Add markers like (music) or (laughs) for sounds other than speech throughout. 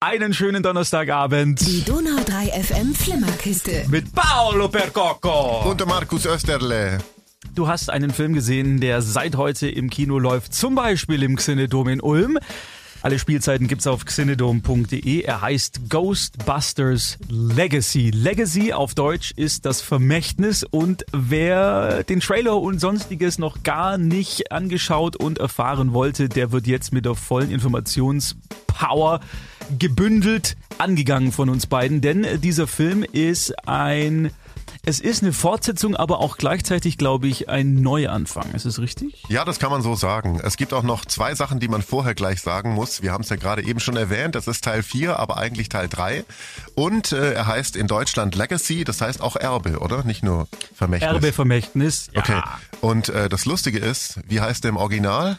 Einen schönen Donnerstagabend. Die Donau 3 FM Flimmerkiste. Mit Paolo Percocco. Und der Markus Österle. Du hast einen Film gesehen, der seit heute im Kino läuft. Zum Beispiel im Xenedom in Ulm. Alle Spielzeiten gibt's auf xenedom.de. Er heißt Ghostbusters Legacy. Legacy auf Deutsch ist das Vermächtnis und wer den Trailer und sonstiges noch gar nicht angeschaut und erfahren wollte, der wird jetzt mit der vollen Informationspower gebündelt angegangen von uns beiden, denn dieser Film ist ein es ist eine Fortsetzung, aber auch gleichzeitig, glaube ich, ein Neuanfang. Ist es richtig? Ja, das kann man so sagen. Es gibt auch noch zwei Sachen, die man vorher gleich sagen muss. Wir haben es ja gerade eben schon erwähnt. Das ist Teil 4, aber eigentlich Teil 3. Und äh, er heißt in Deutschland Legacy, das heißt auch Erbe, oder? Nicht nur Vermächtnis. Erbe, Vermächtnis. Ja. Okay. Und äh, das Lustige ist, wie heißt der im Original?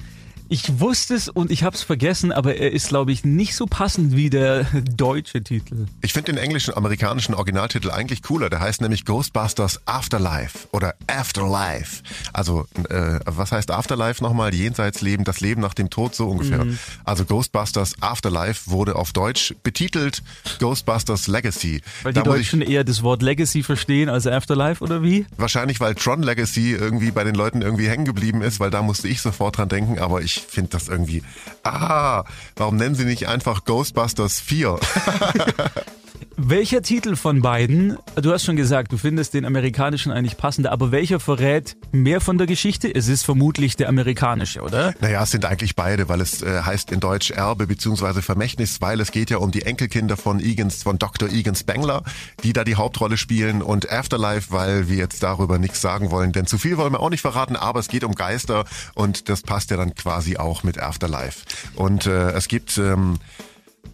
Ich wusste es und ich habe es vergessen, aber er ist, glaube ich, nicht so passend wie der (laughs) deutsche Titel. Ich finde den englischen, amerikanischen Originaltitel eigentlich cooler. Der heißt nämlich Ghostbusters Afterlife oder Afterlife. Also, äh, was heißt Afterlife nochmal? Jenseitsleben, das Leben nach dem Tod, so ungefähr. Mhm. Also Ghostbusters Afterlife wurde auf Deutsch betitelt Ghostbusters Legacy. Weil die da Deutschen eher das Wort Legacy verstehen als Afterlife oder wie? Wahrscheinlich, weil Tron Legacy irgendwie bei den Leuten irgendwie hängen geblieben ist, weil da musste ich sofort dran denken, aber ich finde das irgendwie, ah, warum nennen sie nicht einfach Ghostbusters 4? (laughs) Welcher Titel von beiden, du hast schon gesagt, du findest den amerikanischen eigentlich passender, aber welcher verrät mehr von der Geschichte? Es ist vermutlich der amerikanische, oder? Naja, es sind eigentlich beide, weil es äh, heißt in Deutsch Erbe bzw. Vermächtnis, weil es geht ja um die Enkelkinder von Egans, von Dr. Egan Spengler, die da die Hauptrolle spielen und Afterlife, weil wir jetzt darüber nichts sagen wollen, denn zu viel wollen wir auch nicht verraten, aber es geht um Geister und das passt ja dann quasi auch mit Afterlife. Und äh, es gibt ähm,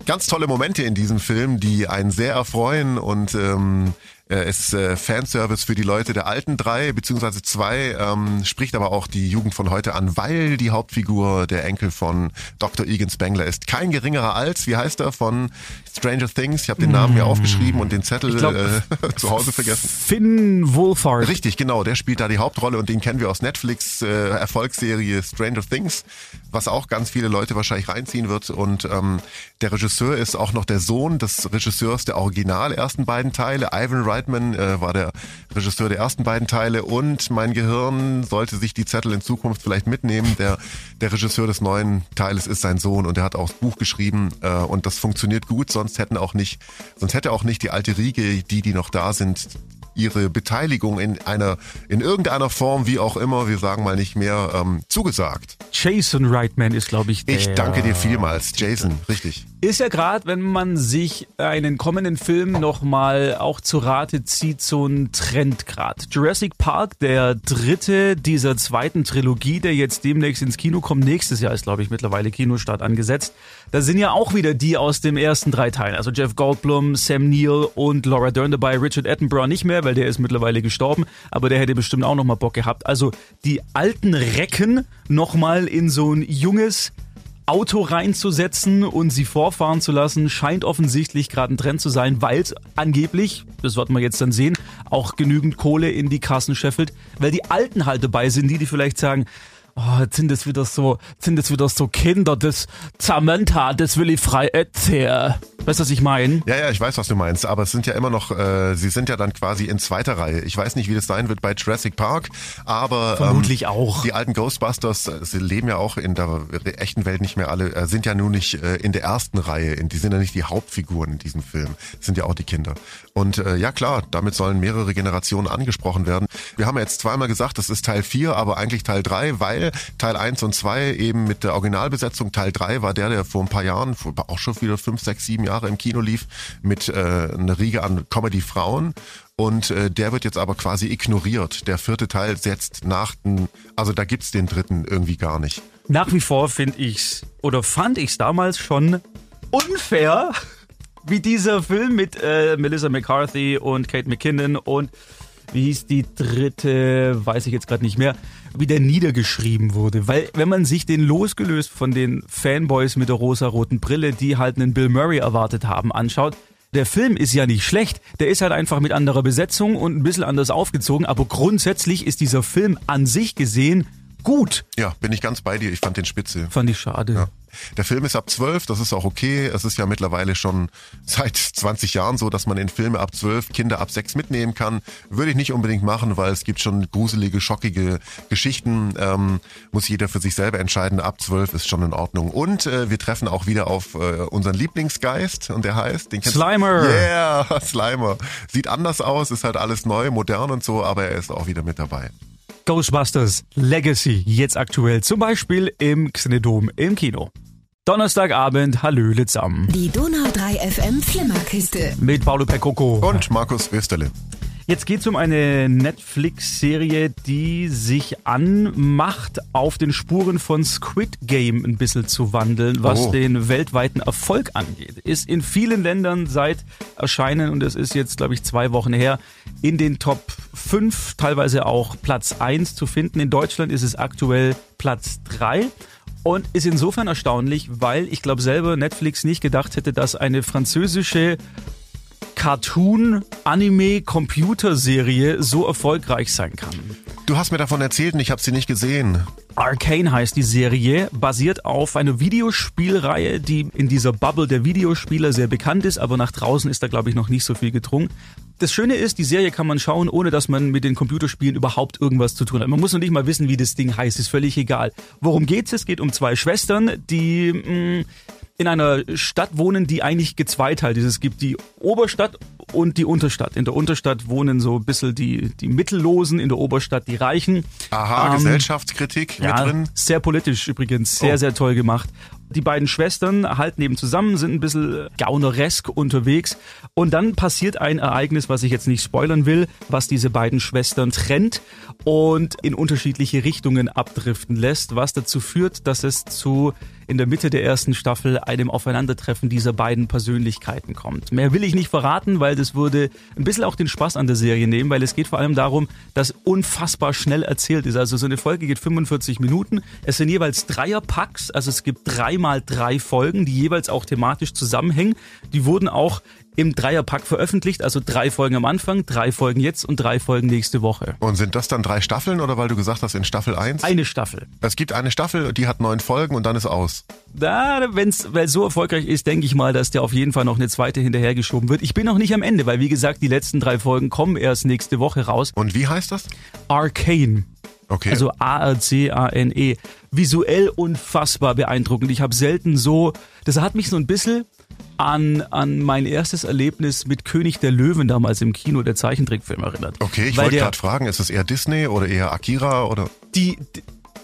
ganz tolle Momente in diesem Film, die einen sehr erfreuen und ähm, äh, ist äh, Fanservice für die Leute der alten drei beziehungsweise zwei, ähm, spricht aber auch die Jugend von heute an, weil die Hauptfigur, der Enkel von Dr. Egan Spengler ist kein geringerer als, wie heißt er, von Stranger Things. Ich habe den Namen hier aufgeschrieben und den Zettel glaub, äh, (laughs) zu Hause vergessen. Finn Wolfhard. Richtig, genau, der spielt da die Hauptrolle und den kennen wir aus Netflix äh, Erfolgsserie Stranger Things, was auch ganz viele Leute wahrscheinlich reinziehen wird. Und ähm, der Regisseur ist auch noch der Sohn des Regisseurs der original ersten beiden Teile, Ivan Wright Reitman äh, war der Regisseur der ersten beiden Teile und mein Gehirn sollte sich die Zettel in Zukunft vielleicht mitnehmen. Der, der Regisseur des neuen Teiles ist sein Sohn und er hat auch das Buch geschrieben äh, und das funktioniert gut, sonst hätten auch nicht, sonst hätte auch nicht die alte Riege, die, die noch da sind, ihre Beteiligung in einer, in irgendeiner Form, wie auch immer, wir sagen mal nicht mehr, ähm, zugesagt. Jason Reitman ist, glaube ich, der. Ich danke dir vielmals, Jason, richtig. Ist ja gerade, wenn man sich einen kommenden Film nochmal auch zu Rate zieht, so ein Trend gerade. Jurassic Park, der dritte dieser zweiten Trilogie, der jetzt demnächst ins Kino kommt. Nächstes Jahr ist, glaube ich, mittlerweile Kinostart angesetzt. Da sind ja auch wieder die aus dem ersten drei Teilen. Also Jeff Goldblum, Sam Neill und Laura Dern dabei. Richard Attenborough nicht mehr, weil der ist mittlerweile gestorben. Aber der hätte bestimmt auch nochmal Bock gehabt. Also die alten Recken nochmal in so ein junges, Auto reinzusetzen und sie vorfahren zu lassen, scheint offensichtlich gerade ein Trend zu sein, weil es angeblich, das wird man jetzt dann sehen, auch genügend Kohle in die Kassen scheffelt, weil die Alten halt dabei sind, die, die vielleicht sagen, oh, jetzt sind das wieder so, sind das wieder so Kinder, das Samantha, das will ich frei erzählen. Weißt du, was ich meine? Ja, ja, ich weiß, was du meinst. Aber es sind ja immer noch, äh, sie sind ja dann quasi in zweiter Reihe. Ich weiß nicht, wie das sein wird bei Jurassic Park, aber vermutlich ähm, auch. Die alten Ghostbusters, äh, sie leben ja auch in der echten Welt nicht mehr alle, äh, sind ja nun nicht äh, in der ersten Reihe. In, die sind ja nicht die Hauptfiguren in diesem Film. Sind ja auch die Kinder. Und äh, ja klar, damit sollen mehrere Generationen angesprochen werden. Wir haben ja jetzt zweimal gesagt, das ist Teil 4, aber eigentlich Teil 3, weil Teil 1 und 2 eben mit der Originalbesetzung, Teil 3 war der, der vor ein paar Jahren, auch schon wieder fünf, sechs, sieben Jahre Jahre im Kino lief mit äh, einer Riege an Comedy-Frauen. Und äh, der wird jetzt aber quasi ignoriert. Der vierte Teil setzt nach den, also da gibt's den dritten irgendwie gar nicht. Nach wie vor finde ich's oder fand ich's damals schon unfair, wie dieser Film mit äh, Melissa McCarthy und Kate McKinnon und wie hieß die dritte, weiß ich jetzt gerade nicht mehr, wie der niedergeschrieben wurde. Weil wenn man sich den losgelöst von den Fanboys mit der rosa-roten Brille, die halt einen Bill Murray erwartet haben, anschaut, der Film ist ja nicht schlecht, der ist halt einfach mit anderer Besetzung und ein bisschen anders aufgezogen, aber grundsätzlich ist dieser Film an sich gesehen gut. Ja, bin ich ganz bei dir. Ich fand den spitze. Fand ich schade. Ja. Der Film ist ab 12, das ist auch okay. Es ist ja mittlerweile schon seit 20 Jahren so, dass man in Filme ab 12 Kinder ab 6 mitnehmen kann. Würde ich nicht unbedingt machen, weil es gibt schon gruselige, schockige Geschichten. Ähm, muss jeder für sich selber entscheiden. Ab 12 ist schon in Ordnung. Und äh, wir treffen auch wieder auf äh, unseren Lieblingsgeist und der heißt, den Slimer. Yeah, (laughs) Slimer. Sieht anders aus, ist halt alles neu, modern und so, aber er ist auch wieder mit dabei. Ghostbusters Legacy, jetzt aktuell, zum Beispiel im Xenedom im Kino. Donnerstagabend, Hallöle zusammen. Die Donau 3 FM Flimmerkiste. Mit Paolo Percoco. Und Markus Österle. Jetzt geht es um eine Netflix-Serie, die sich anmacht, auf den Spuren von Squid Game ein bisschen zu wandeln, was Oh. den weltweiten Erfolg angeht. Ist in vielen Ländern seit Erscheinen, und es ist jetzt, glaube ich, zwei Wochen her, in den Top 5, teilweise auch Platz 1 zu finden. In Deutschland ist es aktuell Platz 3. Und ist insofern erstaunlich, weil ich glaube selber Netflix nicht gedacht hätte, dass eine französische Cartoon-Anime-Computerserie so erfolgreich sein kann. Du hast mir davon erzählt und ich habe sie nicht gesehen. Arcane heißt die Serie, basiert auf einer Videospielreihe, die in dieser Bubble der Videospieler sehr bekannt ist, aber nach draußen ist da, glaube ich, noch nicht so viel gedrungen. Das Schöne ist, die Serie kann man schauen, ohne dass man mit den Computerspielen überhaupt irgendwas zu tun hat. Man muss noch nicht mal wissen, wie das Ding heißt, ist völlig egal. Worum geht's? Es geht um zwei Schwestern, die mh, in einer Stadt wohnen, die eigentlich gezweiteilt ist. Es gibt die Oberstadt und die Unterstadt. In der Unterstadt wohnen so ein bisschen die, die Mittellosen, in der Oberstadt die Reichen. Aha, Ähm, Gesellschaftskritik mit drin. sehr politisch übrigens, sehr, Oh. sehr toll gemacht. Die beiden Schwestern halten eben zusammen, sind ein bisschen gauneresk unterwegs und dann passiert ein Ereignis, was ich jetzt nicht spoilern will, was diese beiden Schwestern trennt und in unterschiedliche Richtungen abdriften lässt, was dazu führt, dass es zu in der Mitte der ersten Staffel einem Aufeinandertreffen dieser beiden Persönlichkeiten kommt. Mehr will ich nicht verraten, weil das würde ein bisschen auch den Spaß an der Serie nehmen, weil es geht vor allem darum, dass unfassbar schnell erzählt ist. Also so eine Folge geht 45 Minuten. Es sind jeweils Dreierpacks, also es gibt dreimal drei Folgen, die jeweils auch thematisch zusammenhängen. Die wurden auch im Dreierpack veröffentlicht, also drei Folgen am Anfang, drei Folgen jetzt und drei Folgen nächste Woche. Und sind das dann drei Staffeln oder weil du gesagt hast, in Staffel 1? Eine Staffel. Es gibt eine Staffel, die hat neun Folgen und dann ist aus. Da, weil es so erfolgreich ist, denke ich mal, dass der auf jeden Fall noch eine zweite hinterhergeschoben wird. Ich bin noch nicht am Ende, weil wie gesagt, die letzten drei Folgen kommen erst nächste Woche raus. Und wie heißt das? Arcane. Okay. Also A-R-C-A-N-E. Visuell unfassbar beeindruckend. Ich habe selten so, das hat mich so ein bisschen an, an mein erstes Erlebnis mit König der Löwen damals im Kino, der Zeichentrickfilm erinnert. okay, ich Weil wollte der- gerade fragen, ist es eher Disney oder eher Akira oder? die,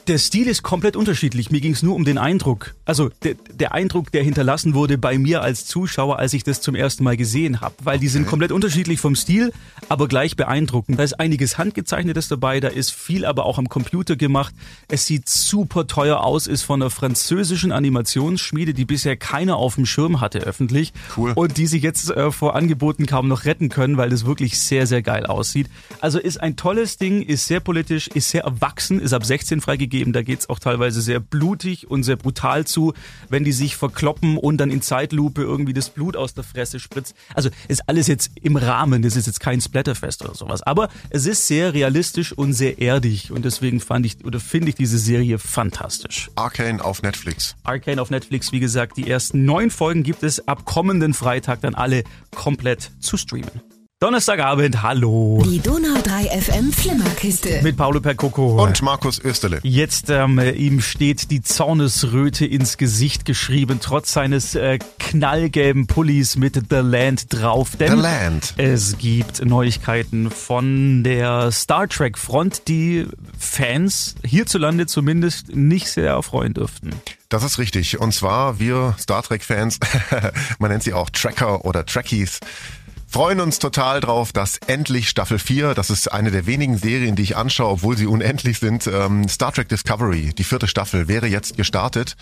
der Stil ist komplett unterschiedlich. Mir ging es nur um den Eindruck. Also der, der Eindruck, der hinterlassen wurde bei mir als Zuschauer, als ich das zum ersten Mal gesehen habe. Weil die sind komplett unterschiedlich vom Stil, aber gleich beeindruckend. Da ist einiges Handgezeichnetes dabei, da ist viel aber auch am Computer gemacht. Es sieht super teuer aus, ist von einer französischen Animationsschmiede, die bisher keiner auf dem Schirm hatte öffentlich. Cool. Und die sich jetzt äh, vor Angeboten kaum noch retten können, weil das wirklich sehr, sehr geil aussieht. Also ist ein tolles Ding, ist sehr politisch, ist sehr erwachsen, ist ab 16 freigegeben. Da geht's auch teilweise sehr blutig und sehr brutal zu, wenn die sich verkloppen und dann in Zeitlupe irgendwie das Blut aus der Fresse spritzt. Also ist alles jetzt im Rahmen, das ist jetzt kein Splatterfest oder sowas. Aber es ist sehr realistisch und sehr erdig und deswegen fand ich oder finde ich diese Serie fantastisch. Arcane auf Netflix. Arcane auf Netflix, wie gesagt, die ersten neun Folgen gibt es ab kommenden Freitag dann alle komplett zu streamen. Donnerstagabend, hallo. Die Donau 3 FM Flimmerkiste. Mit Paolo Percoco. Und Markus Österle. Jetzt ähm, ihm steht die Zornesröte ins Gesicht geschrieben, trotz seines äh, knallgelben Pullis mit The Land drauf. Denn The Land. es gibt Neuigkeiten von der Star Trek Front, die Fans hierzulande zumindest nicht sehr erfreuen dürften. Das ist richtig. Und zwar wir Star Trek-Fans, (laughs) man nennt sie auch Tracker oder Trekkies, freuen uns total drauf, dass endlich Staffel 4, das ist eine der wenigen Serien, die ich anschaue, obwohl sie unendlich sind, ähm, Star Trek Discovery, die vierte Staffel, wäre jetzt gestartet.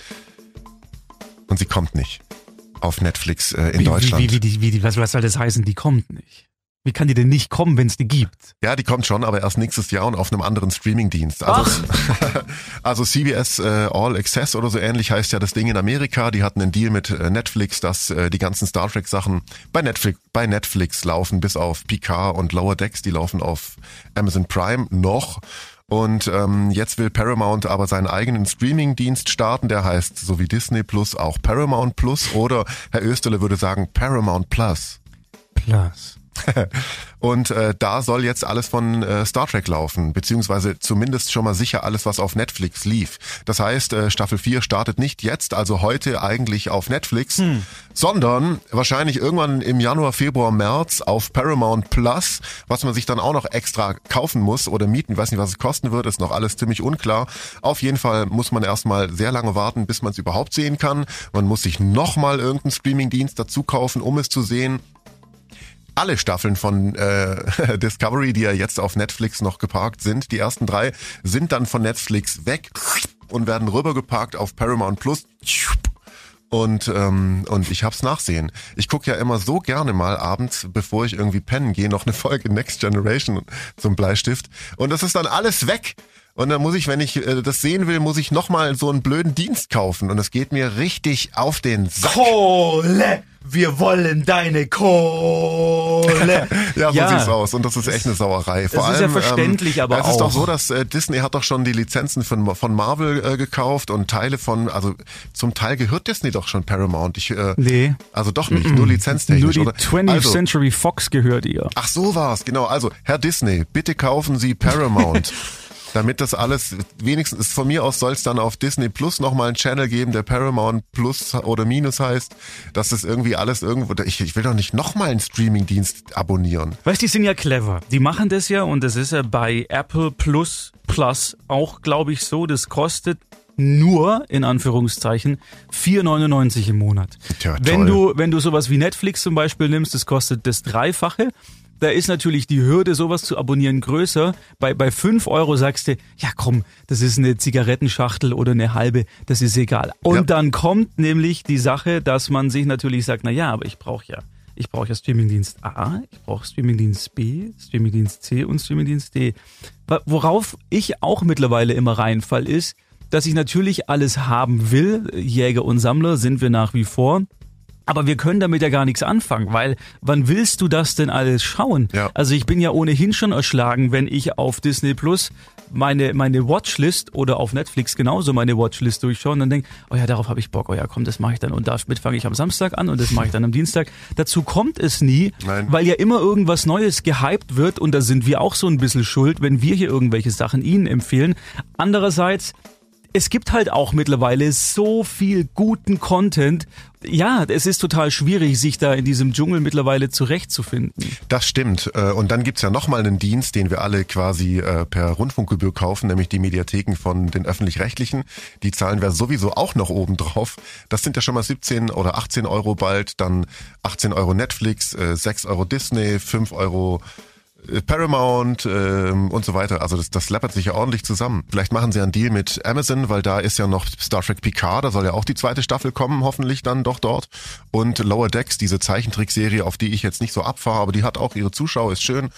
Und sie kommt nicht. Auf Netflix äh, in Wie, Deutschland. Wie, wie, wie, wie, was, was soll das heißen? Die kommt nicht. Wie kann die denn nicht kommen, wenn es die gibt? Ja, die kommt schon, aber erst nächstes Jahr und auf einem anderen Streamingdienst. Also, (laughs) also CBS äh, All Access oder so ähnlich heißt ja das Ding in Amerika. Die hatten einen Deal mit äh, Netflix, dass äh, die ganzen Star Trek Sachen bei Netflix, bei Netflix laufen, bis auf Picard und Lower Decks. Die laufen auf Amazon Prime noch. Und ähm, jetzt will Paramount aber seinen eigenen Streaming-Dienst starten, der heißt so wie Disney Plus auch Paramount Plus oder Herr Österle würde sagen Paramount Plus. Plus. (laughs) und äh, da soll jetzt alles von äh, Star Trek laufen, beziehungsweise zumindest schon mal sicher alles, was auf Netflix lief. Das heißt, äh, Staffel 4 startet nicht jetzt, also heute eigentlich auf Netflix, hm. sondern wahrscheinlich irgendwann im Januar, Februar, März auf Paramount Plus, was man sich dann auch noch extra kaufen muss oder mieten. Ich weiß nicht, was es kosten wird, ist noch alles ziemlich unklar. Auf jeden Fall muss man erstmal sehr lange warten, bis man es überhaupt sehen kann. Man muss sich nochmal irgendeinen Streamingdienst dazu kaufen, um es zu sehen alle Staffeln von äh, (laughs) Discovery, die ja jetzt auf Netflix noch geparkt sind, die ersten drei, sind dann von Netflix weg und werden rübergeparkt auf Paramount Plus. Und, ähm, und ich hab's nachsehen. Ich gucke ja immer so gerne mal abends, bevor ich irgendwie pennen gehe, noch eine Folge Next Generation zum Bleistift. Und das ist dann alles weg. Und dann muss ich, wenn ich äh, das sehen will, muss ich nochmal so einen blöden Dienst kaufen. Und das geht mir richtig auf den Sack. Kohle! wir wollen deine Kohle. (laughs) ja, so ja. sieht's aus. Und das ist echt eine Sauerei. Vor das ist allem, ja verständlich, ähm, aber es auch. ist doch so, dass äh, Disney hat doch schon die Lizenzen von, von Marvel äh, gekauft und Teile von, also zum Teil gehört Disney doch schon Paramount. Ich, äh, nee. Also doch nicht, mm -mm. nur lizenztechnisch. Nur die oder? 20th also, Century Fox gehört ihr. Ach so war's, genau. Also, Herr Disney, bitte kaufen Sie Paramount. (laughs) damit das alles, wenigstens von mir aus soll es dann auf Disney Plus nochmal einen Channel geben, der Paramount Plus oder Minus heißt, dass das irgendwie alles irgendwo, ich, ich will doch nicht nochmal einen Streamingdienst abonnieren. Weißt, die sind ja clever. Die machen das ja und das ist ja bei Apple Plus Plus auch, glaube ich, so. Das kostet nur in Anführungszeichen 4,99 im Monat. Tja, wenn du wenn du sowas wie Netflix zum Beispiel nimmst, das kostet das Dreifache da ist natürlich die Hürde, sowas zu abonnieren, größer. Bei, bei fünf Euro sagst du, ja komm, das ist eine Zigarettenschachtel oder eine halbe, das ist egal. Und ja. dann kommt nämlich die Sache, dass man sich natürlich sagt, na ja, aber ich brauche ja, ich brauche ja Streamingdienst A, ich brauche Streamingdienst B, Streamingdienst C und Streamingdienst D. Worauf ich auch mittlerweile immer reinfall ist, dass ich natürlich alles haben will. Jäger und Sammler sind wir nach wie vor. Aber wir können damit ja gar nichts anfangen, weil wann willst du das denn alles schauen? Ja. Also ich bin ja ohnehin schon erschlagen, wenn ich auf Disney Plus meine, meine Watchlist oder auf Netflix genauso meine Watchlist durchschaue und dann denke, oh ja, darauf habe ich Bock, oh ja, komm, das mache ich dann und damit fange ich am Samstag an und das mache ich dann am Dienstag. Dazu kommt es nie, Nein. weil ja immer irgendwas Neues gehypt wird und da sind wir auch so ein bisschen schuld, wenn wir hier irgendwelche Sachen Ihnen empfehlen. Andererseits es gibt halt auch mittlerweile so viel guten Content. Ja, es ist total schwierig, sich da in diesem Dschungel mittlerweile zurechtzufinden. Das stimmt. Äh, und dann gibt's ja nochmal einen Dienst, den wir alle quasi äh, per Rundfunkgebühr kaufen, nämlich die Mediatheken von den Öffentlich-Rechtlichen. Die zahlen wir sowieso auch noch oben drauf. Das sind ja schon mal 17 oder 18 Euro bald, dann 18 Euro Netflix, 6 äh, Euro Disney, 5 Euro Paramount ähm, und so weiter. Also das, das läppert sich ja ordentlich zusammen. Vielleicht machen sie einen Deal mit Amazon, weil da ist ja noch Star Trek Picard, da soll ja auch die zweite Staffel kommen, hoffentlich dann doch dort. Und Lower Decks, diese Zeichentrickserie, auf die ich jetzt nicht so abfahre, aber die hat auch ihre Zuschauer, ist schön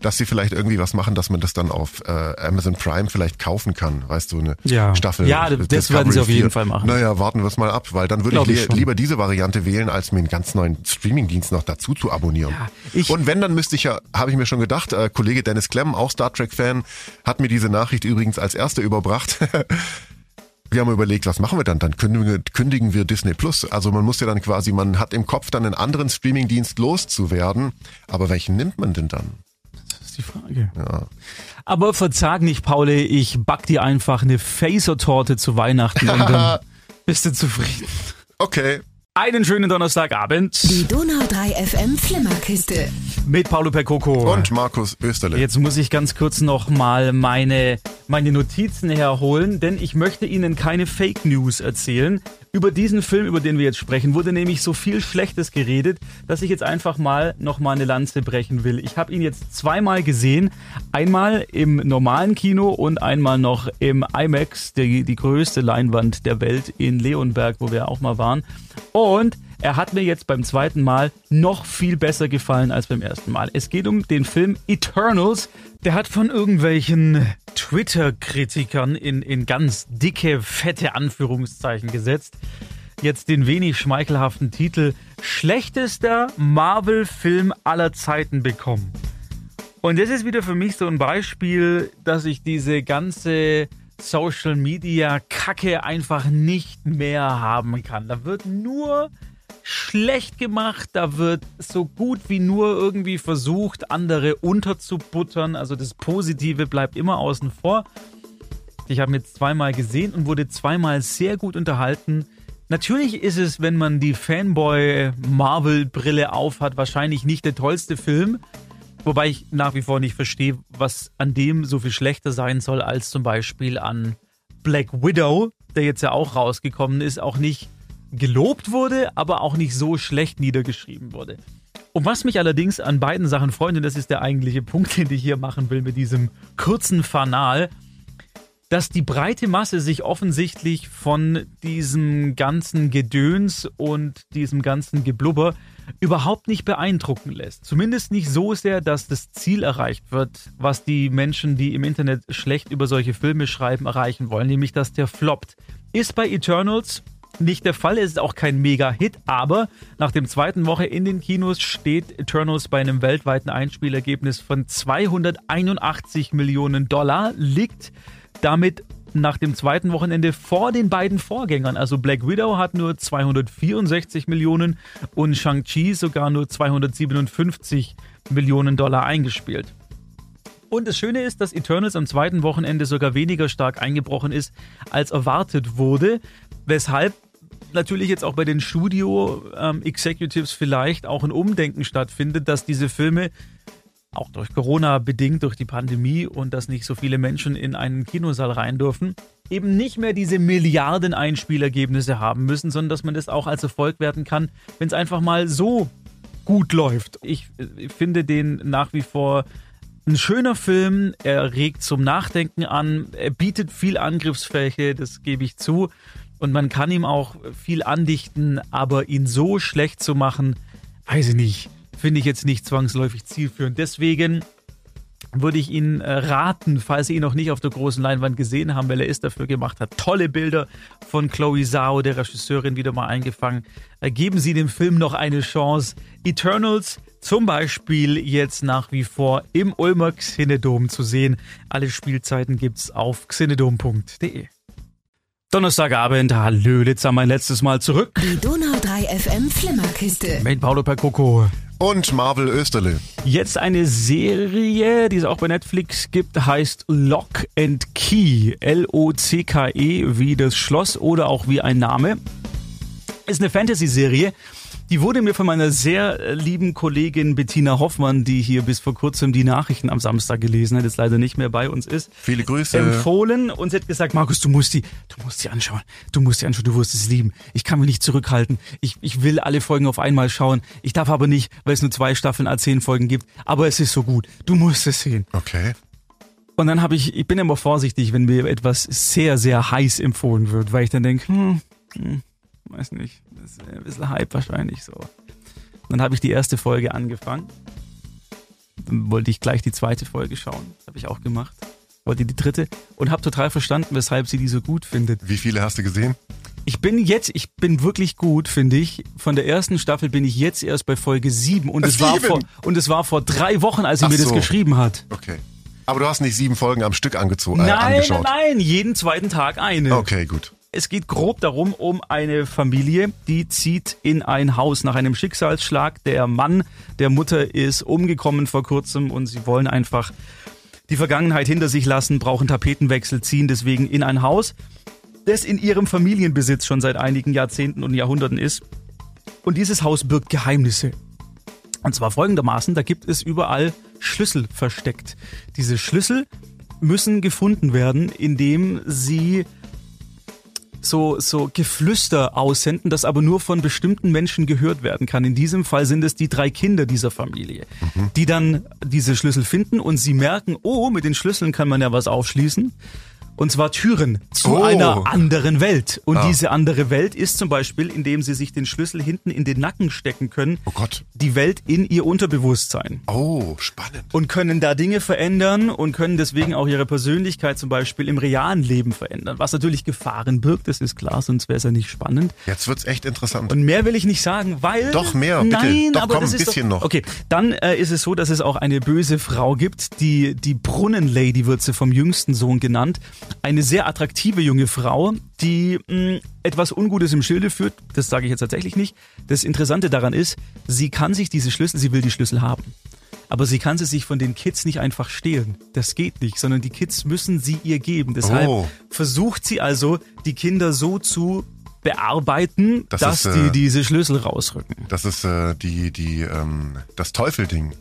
dass sie vielleicht irgendwie was machen, dass man das dann auf äh, Amazon Prime vielleicht kaufen kann, weißt du, eine ja. Staffel. Ja, das Discovery werden sie auf 4. jeden Fall machen. Naja, warten wir es mal ab, weil dann würde ich, ich lieber diese Variante wählen, als mir einen ganz neuen Streamingdienst noch dazu zu abonnieren. Ja, Und wenn, dann müsste ich ja, habe ich mir schon gedacht, äh, Kollege Dennis Klemm, auch Star Trek-Fan, hat mir diese Nachricht übrigens als erste überbracht. (laughs) wir haben überlegt, was machen wir dann? Dann kündigen wir Disney Plus. Also man muss ja dann quasi, man hat im Kopf dann einen anderen Streamingdienst loszuwerden. Aber welchen nimmt man denn dann? Ist die Frage. Ja. Aber verzag nicht, Paul, ich back dir einfach eine Phaser-Torte zu Weihnachten und dann (laughs) bist du zufrieden. Okay. Einen schönen Donnerstagabend. Die Donau 3 FM Flimmerkiste. Mit Paulo Percoco. Und Markus Österle. Jetzt muss ich ganz kurz noch mal meine, meine Notizen herholen, denn ich möchte Ihnen keine Fake News erzählen. Über diesen Film, über den wir jetzt sprechen, wurde nämlich so viel Schlechtes geredet, dass ich jetzt einfach mal noch mal eine Lanze brechen will. Ich habe ihn jetzt zweimal gesehen. Einmal im normalen Kino und einmal noch im IMAX, die, die größte Leinwand der Welt in Leonberg, wo wir auch mal waren. Und er hat mir jetzt beim zweiten Mal noch viel besser gefallen als beim ersten Mal. Es geht um den Film Eternals. Der hat von irgendwelchen Twitter-Kritikern in, in ganz dicke, fette Anführungszeichen gesetzt. Jetzt den wenig schmeichelhaften Titel Schlechtester Marvel-Film aller Zeiten bekommen. Und das ist wieder für mich so ein Beispiel, dass ich diese ganze Social Media Kacke einfach nicht mehr haben kann. Da wird nur schlecht gemacht, da wird so gut wie nur irgendwie versucht, andere unterzubuttern. Also das Positive bleibt immer außen vor. Ich habe jetzt zweimal gesehen und wurde zweimal sehr gut unterhalten. Natürlich ist es, wenn man die Fanboy-Marvel-Brille aufhat, wahrscheinlich nicht der tollste Film. Wobei ich nach wie vor nicht verstehe, was an dem so viel schlechter sein soll als zum Beispiel an Black Widow, der jetzt ja auch rausgekommen ist, auch nicht gelobt wurde, aber auch nicht so schlecht niedergeschrieben wurde. Und was mich allerdings an beiden Sachen freut, und das ist der eigentliche Punkt, den ich hier machen will mit diesem kurzen Fanal, dass die breite Masse sich offensichtlich von diesem ganzen Gedöns und diesem ganzen Geblubber überhaupt nicht beeindrucken lässt. Zumindest nicht so sehr, dass das Ziel erreicht wird, was die Menschen, die im Internet schlecht über solche Filme schreiben, erreichen wollen, nämlich dass der floppt. Ist bei Eternals nicht der Fall, es ist auch kein Mega-Hit, aber nach dem zweiten Woche in den Kinos steht Eternals bei einem weltweiten Einspielergebnis von 281 Millionen Dollar, liegt damit nach dem zweiten Wochenende vor den beiden Vorgängern. Also Black Widow hat nur 264 Millionen und Shang-Chi sogar nur 257 Millionen Dollar eingespielt. Und das Schöne ist, dass Eternals am zweiten Wochenende sogar weniger stark eingebrochen ist, als erwartet wurde, weshalb natürlich jetzt auch bei den Studio-Executives ähm, vielleicht auch ein Umdenken stattfindet, dass diese Filme auch durch Corona bedingt, durch die Pandemie und dass nicht so viele Menschen in einen Kinosaal rein dürfen, eben nicht mehr diese Milliarden Einspielergebnisse haben müssen, sondern dass man das auch als Erfolg werten kann, wenn es einfach mal so gut läuft. Ich, ich finde den nach wie vor ein schöner Film, er regt zum Nachdenken an, er bietet viel Angriffsfläche, das gebe ich zu. Und man kann ihm auch viel andichten, aber ihn so schlecht zu machen, weiß ich nicht finde ich jetzt nicht zwangsläufig zielführend. Deswegen würde ich Ihnen äh, raten, falls Sie ihn noch nicht auf der großen Leinwand gesehen haben, weil er ist dafür gemacht hat. Tolle Bilder von Chloe Zhao, der Regisseurin, wieder mal eingefangen. Äh, geben Sie dem Film noch eine Chance. Eternals zum Beispiel jetzt nach wie vor im Ulmer Xenedom zu sehen. Alle Spielzeiten gibt's auf xenedom.de. Donnerstagabend, Hallöle, mein letztes Mal zurück. Die Donau 3 FM Flimmerkiste. Mit Paolo Percoco. Und Marvel Österle. Jetzt eine Serie, die es auch bei Netflix gibt, heißt Lock and Key. L-O-C-K-E wie das Schloss oder auch wie ein Name. Ist eine Fantasy-Serie die wurde mir von meiner sehr äh, lieben Kollegin Bettina Hoffmann, die hier bis vor kurzem die Nachrichten am Samstag gelesen hat, jetzt leider nicht mehr bei uns ist. Viele Grüße. Empfohlen und sie hat gesagt, Markus, du musst die, du musst die anschauen. Du musst die anschauen, du wirst es lieben. Ich kann mich nicht zurückhalten. Ich, ich will alle Folgen auf einmal schauen. Ich darf aber nicht, weil es nur zwei Staffeln a zehn Folgen gibt. Aber es ist so gut. Du musst es sehen. Okay. Und dann habe ich, ich bin immer vorsichtig, wenn mir etwas sehr, sehr heiß empfohlen wird, weil ich dann denke, hm, hm, weiß nicht, das ist ein bisschen Hype wahrscheinlich so. Dann habe ich die erste Folge angefangen. Dann wollte ich gleich die zweite Folge schauen. Das habe ich auch gemacht. Wollte die dritte und habe total verstanden, weshalb sie die so gut findet. Wie viele hast du gesehen? Ich bin jetzt, ich bin wirklich gut, finde ich. Von der ersten Staffel bin ich jetzt erst bei Folge 7 und es war vor und es war vor drei Wochen, als sie Ach mir so. das geschrieben hat. Okay. Aber du hast nicht sieben Folgen am Stück angezogen, äh, nein, angeschaut. Nein, nein, jeden zweiten Tag eine. Okay, gut. Es geht grob darum, um eine Familie, die zieht in ein Haus nach einem Schicksalsschlag. Der Mann der Mutter ist umgekommen vor kurzem und sie wollen einfach die Vergangenheit hinter sich lassen, brauchen Tapetenwechsel, ziehen deswegen in ein Haus, das in ihrem Familienbesitz schon seit einigen Jahrzehnten und Jahrhunderten ist. Und dieses Haus birgt Geheimnisse. Und zwar folgendermaßen, da gibt es überall Schlüssel versteckt. Diese Schlüssel müssen gefunden werden, indem sie so, so Geflüster aussenden, das aber nur von bestimmten Menschen gehört werden kann. In diesem Fall sind es die drei Kinder dieser Familie, mhm. die dann diese Schlüssel finden und sie merken, oh, mit den Schlüsseln kann man ja was aufschließen. Und zwar Türen zu Oh. einer anderen Welt. Und Ah. diese andere Welt ist zum Beispiel, indem sie sich den Schlüssel hinten in den Nacken stecken können, Oh Gott. die Welt in ihr Unterbewusstsein. Oh, spannend. Und können da Dinge verändern und können deswegen auch ihre Persönlichkeit zum Beispiel im realen Leben verändern. Was natürlich Gefahren birgt, das ist klar, sonst wäre es ja nicht spannend. Jetzt wird's echt interessant. Und mehr will ich nicht sagen, weil. Doch, mehr, bitte. Nein, Doch, aber komm, das ein bisschen doch, noch. Okay, dann äh, ist es so, dass es auch eine böse Frau gibt, die die Brunnenlady wird sie vom jüngsten Sohn genannt. Eine sehr attraktive junge Frau, die mh, etwas Ungutes im Schilde führt. Das sage ich jetzt tatsächlich nicht. Das Interessante daran ist, sie kann sich diese Schlüssel, sie will die Schlüssel haben. Aber sie kann sie sich von den Kids nicht einfach stehlen. Das geht nicht, sondern die Kids müssen sie ihr geben. Deshalb Oh. versucht sie also, die Kinder so zu bearbeiten, Das dass ist, die äh, diese Schlüssel rausrücken. Das ist äh, die, die, ähm, das Teufelding.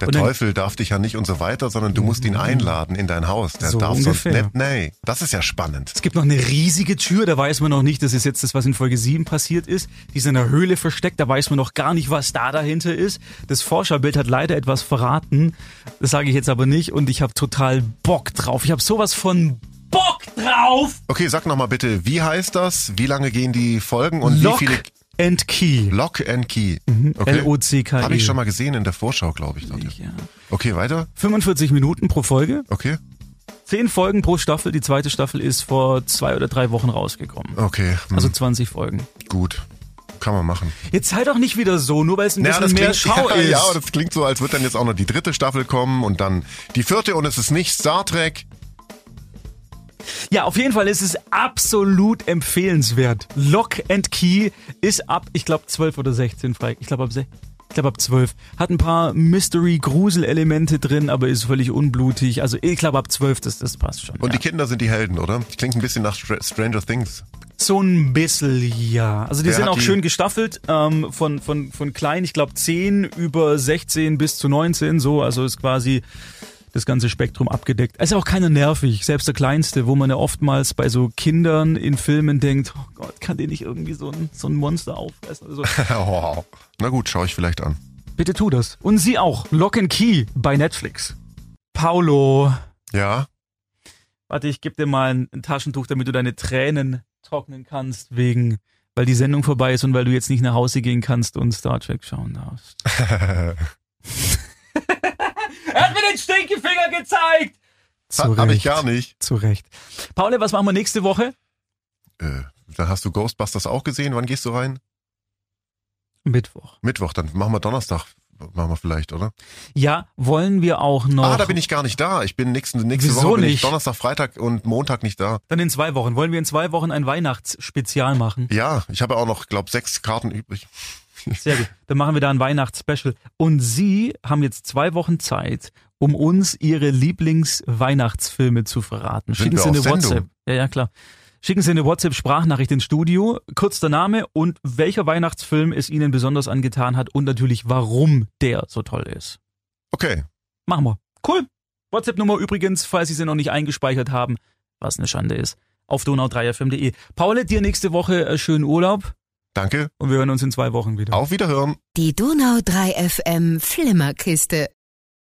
Der dann- Teufel darf dich ja nicht und so weiter, sondern du musst ihn einladen in dein Haus. Der So darf ungefähr. sonst nicht. Nee, das ist ja spannend. Es gibt noch eine riesige Tür, da weiß man noch nicht, das ist jetzt das, was in Folge 7 passiert ist. Die ist in einer Höhle versteckt, da weiß man noch gar nicht, was da dahinter ist. Das Forscherbild hat leider etwas verraten, das sage ich jetzt aber nicht und ich habe total Bock drauf. Ich habe sowas von Bock drauf! Okay, sag nochmal bitte, wie heißt das? Wie lange gehen die Folgen und Lock wie viele and Key. Lock and Key. Okay. L-O-C-K-E. Habe ich schon mal gesehen in der Vorschau, glaube ich. dort. Ja. Okay, weiter. 45 Minuten pro Folge, Okay. 10 Folgen pro Staffel. Die zweite Staffel ist vor zwei oder drei Wochen rausgekommen. Okay, hm, Also 20 Folgen. gut. Kann man machen. Jetzt sei doch nicht wieder so, nur weil es ein Ja, bisschen mehr Schau (laughs) ja, ist. ja, das klingt so, als wird dann jetzt auch noch die dritte Staffel kommen und dann die vierte und es ist nicht Star Trek. Ja, auf jeden Fall ist es absolut empfehlenswert. Lock and Key ist ab, ich glaube, 12 oder 16 frei. Ich glaube, ab, se- ich glaube, ab 12. Hat ein paar Mystery-Grusel-Elemente drin, aber ist völlig unblutig. Also, ich glaube, ab 12, das, das passt schon. Und ja. die Kinder sind die Helden, oder? Klingt ein bisschen nach Str Stranger Things. So ein bisschen, ja. Also, die Wer sind auch die- schön gestaffelt. Ähm, von, von, von klein, ich glaube, 10 über 16 bis zu 19, so. Also, ist quasi das ganze Spektrum abgedeckt. Es ist auch keiner nervig, selbst der Kleinste, wo man ja oftmals bei so Kindern in Filmen denkt, oh Gott, kann der nicht irgendwie so ein, so ein Monster auffressen? Also, (laughs) wow. Na gut, schaue ich vielleicht an. bitte tu das. Und Sie auch. Lock and Key bei Netflix. Paulo, Ja? warte, ich gebe dir mal ein, ein Taschentuch, damit du deine Tränen trocknen kannst, wegen, weil die Sendung vorbei ist und weil du jetzt nicht nach Hause gehen kannst und Star Trek schauen darfst. (laughs) er hat mir den Stinkefinger gezeigt! Zu Habe ich gar nicht. Zu Recht. Paul, was machen wir nächste Woche? Äh, dann hast du Ghostbusters auch gesehen. Wann gehst du rein? Mittwoch. Mittwoch, dann machen wir Donnerstag. Machen wir vielleicht, oder? Ja, wollen wir auch noch. Ah, da bin ich gar nicht da. Ich bin nächste, nächste Wieso Woche bin ich nicht? Donnerstag, Freitag und Montag nicht da. Dann in zwei Wochen. Wollen wir in zwei Wochen ein Weihnachtsspezial machen? Ja, ich habe auch noch, glaube sechs Karten übrig. Sehr gut. Dann machen wir da ein Weihnachtsspecial. Und Sie haben jetzt zwei Wochen Zeit, um uns Ihre Lieblingsweihnachtsfilme zu verraten. Schicken Sie eine? WhatsApp. Ja, ja, klar. Schicken Sie eine WhatsApp-Sprachnachricht ins Studio, kurz der Name und welcher Weihnachtsfilm es Ihnen besonders angetan hat und natürlich, warum der so toll ist. Okay. Machen wir. Cool. WhatsApp-Nummer übrigens, falls Sie sie noch nicht eingespeichert haben, was eine Schande ist, auf donau3fm.de. Paul, dir nächste Woche äh, schönen Urlaub Danke. und wir hören uns in zwei Wochen wieder. Auf Wiederhören. Die Donau 3 FM Flimmerkiste.